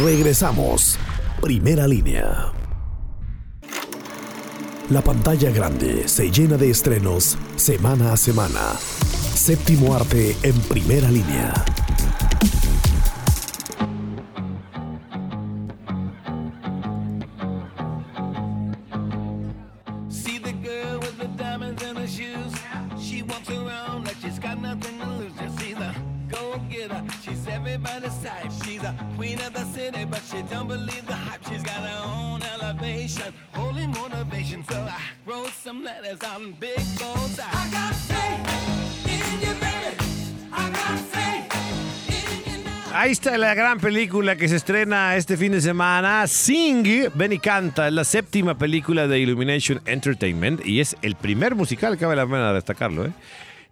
Regresamos. Primera línea. La pantalla grande se llena de estrenos semana a semana. Séptimo arte en primera línea. Type. She's a queen of the city, but she don't believe the hype. She's got her own elevation, holy motivation. So I wrote some letters on big goals. I got faith in you, baby. I got faith. Ahí está la gran película que se estrena este fin de semana, Sing, Ven y Canta, es la séptima película de Illumination Entertainment y es el primer musical, cabe la pena destacarlo, ¿eh?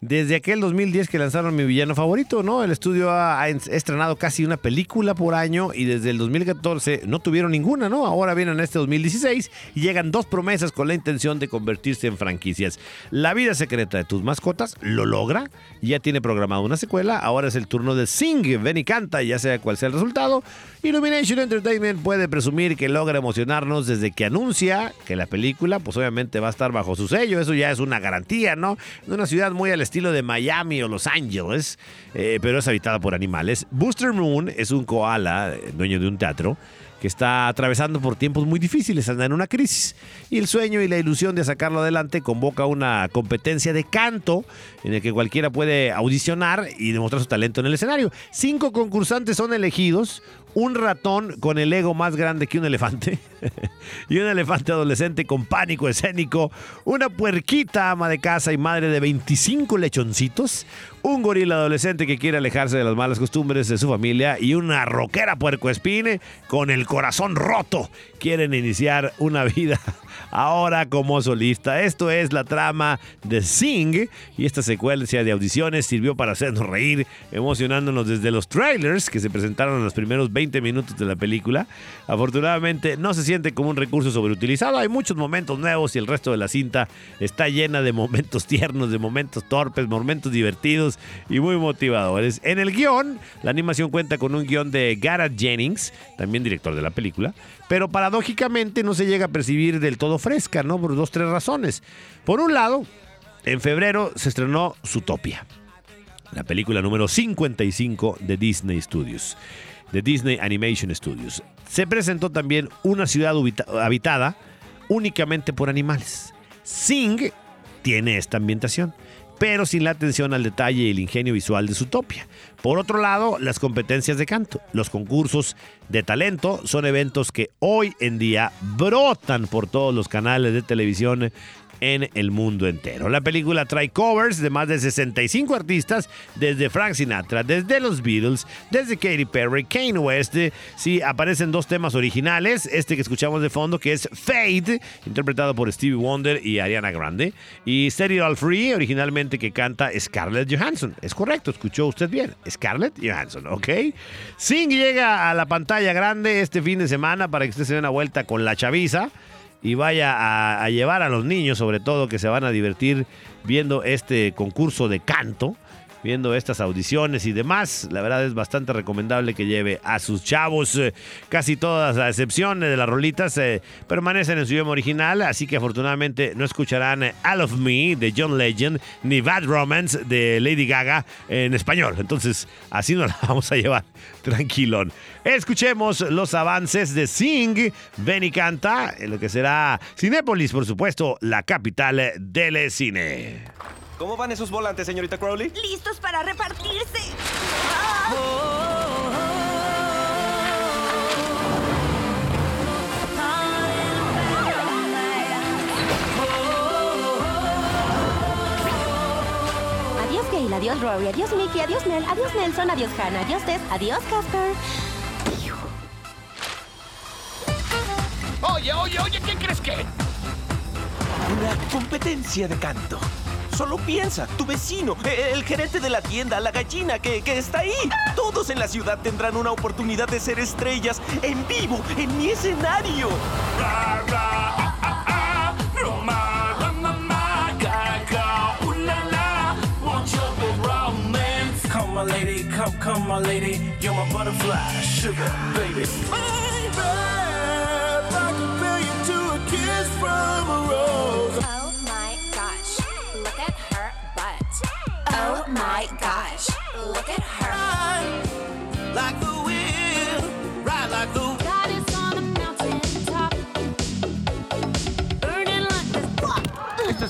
Desde aquel 2010 que lanzaron mi villano favorito, ¿no? El estudio ha, estrenado casi una película por año y desde el 2014 no tuvieron ninguna, ¿no? Ahora vienen este 2016 y llegan dos promesas con la intención de convertirse en franquicias. La vida secreta de tus mascotas lo logra, ya tiene programada una secuela, ahora es el turno de Sing, ven y canta, ya sea cual sea el resultado. Illumination Entertainment puede presumir que logra emocionarnos desde que anuncia que la película, pues obviamente va a estar bajo su sello, eso ya es una garantía, ¿no? De una ciudad muy al estilo de Miami o Los Ángeles, eh, pero es habitada por animales. Booster Moon es un koala, eh, dueño de un teatro, que está atravesando por tiempos muy difíciles, anda en una crisis. Y el sueño y la ilusión de sacarlo adelante convoca una competencia de canto en el que cualquiera puede audicionar y demostrar su talento en el escenario. Cinco concursantes son elegidos, un ratón con el ego más grande que un elefante y un elefante adolescente con pánico escénico, una puerquita ama de casa y madre de 25 lechoncitos, un gorila adolescente que quiere alejarse de las malas costumbres de su familia y una rockera puercoespine con el corazón roto. Quieren iniciar una vida ahora como solista. Esto es la trama de Sing y esta secuencia de audiciones sirvió para hacernos reír, emocionándonos desde los trailers que se presentaron en los primeros 20 minutos de la película. Afortunadamente no se siente como un recurso sobreutilizado, hay muchos momentos nuevos y el resto de la cinta está llena de momentos tiernos, de momentos torpes, momentos divertidos y muy motivadores. En el guion, la animación cuenta con un guion de Gareth Jennings, también director de la película, pero paradójicamente no se llega a percibir del todo fresca, ¿no? Por dos, tres razones. Por un lado, en febrero se estrenó Zootopia, la película número 55 de Disney Studios, de Disney Animation Studios. Se presentó también una ciudad habitada únicamente por animales. Sing tiene esta ambientación, pero sin la atención al detalle y el ingenio visual de Zootopia. Por otro lado, las competencias de canto. Los concursos de talento son eventos que hoy en día brotan por todos los canales de televisión en el mundo entero. La película trae covers de más de 65 artistas, desde Frank Sinatra, desde los Beatles, desde Katy Perry, Kanye West. Sí, aparecen dos temas originales, este que escuchamos de fondo, que es Fade, interpretado por Stevie Wonder y Ariana Grande, y All Free, originalmente que canta Scarlett Johansson. Es correcto, escuchó usted bien, Scarlett Johansson, ¿ok? Sing llega a la pantalla grande este fin de semana para que usted se dé una vuelta con la chaviza y vaya a, llevar a los niños, sobre todo, que se van a divertir viendo este concurso de canto, viendo estas audiciones y demás. La verdad es bastante recomendable que lleve a sus chavos. eh, Casi todas, a excepción de las rolitas, eh, permanecen en su idioma original, así que afortunadamente no escucharán eh, All of Me de John Legend ni Bad Romance de Lady Gaga en español. Entonces, así nos la vamos a llevar tranquilón. Escuchemos los avances de Sing, Ven y Canta, en lo que será Cinépolis, por supuesto, la capital del cine. ¿Cómo van esos volantes, señorita Crowley? ¡Listos para repartirse! Adiós Gail, adiós Rory, adiós Mickey, adiós Mel, adiós Nelson, adiós Hannah, adiós Tess, adiós Casper. Oye, oye, oye, ¿qué crees que? Una competencia de canto. Solo piensa, tu vecino, eh, el gerente de la tienda, la gallina que, que está ahí. Todos en la ciudad tendrán una oportunidad de ser estrellas en vivo, en mi escenario. Come come lady, my butterfly, sugar, baby.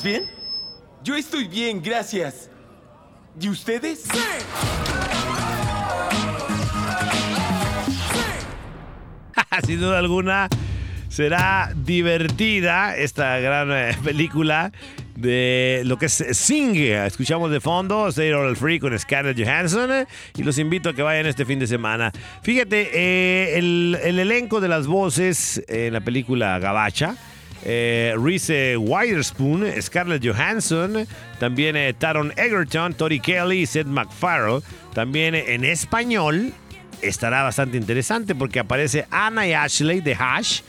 ¿Estás bien? Yo estoy bien, gracias. ¿Y ustedes? Sin duda alguna será divertida esta gran eh, película de lo que es Sing. Escuchamos de fondo Stay All Free con Scarlett Johansson eh, y los invito a que vayan este fin de semana. Fíjate, eh, el, el elenco de las voces en la película Gabacha. Eh, Reese Witherspoon, Scarlett Johansson, también eh, Taron Egerton, Tori Kelly, Seth MacFarlane, también eh, en español estará bastante interesante porque aparece Anna y Ashley de Hash,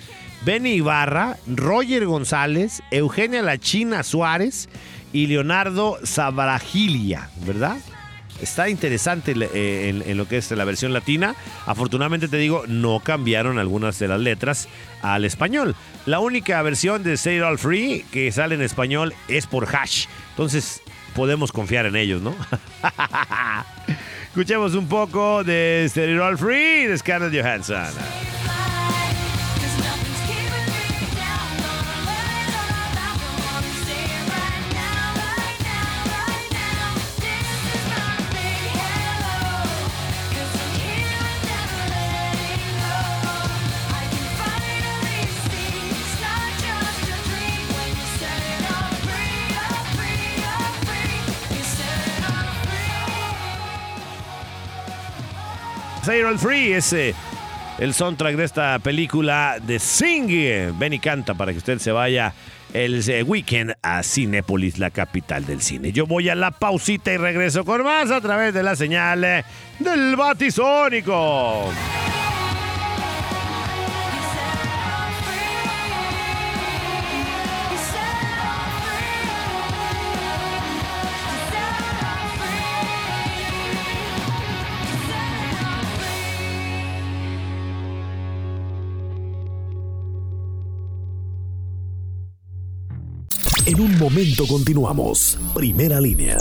Benny Ibarra, Roger González, Eugenia La China Suárez y Leonardo Sabragilia, ¿verdad? Está interesante eh, en, lo que es la versión latina. Afortunadamente te digo, no cambiaron algunas de las letras al español. La única versión de Say It All Free que sale en español es por Hash. Entonces podemos confiar en ellos, ¿no? Escuchemos un poco de Say It All Free de Scarlett Johansson. All Free es eh, el soundtrack de esta película de Sing. Ven y canta para que usted se vaya el eh, weekend a Cinépolis, la capital del cine. Yo voy a la pausita y regreso con más a través de la señal eh, del Batisónico. En un momento continuamos. Primera línea.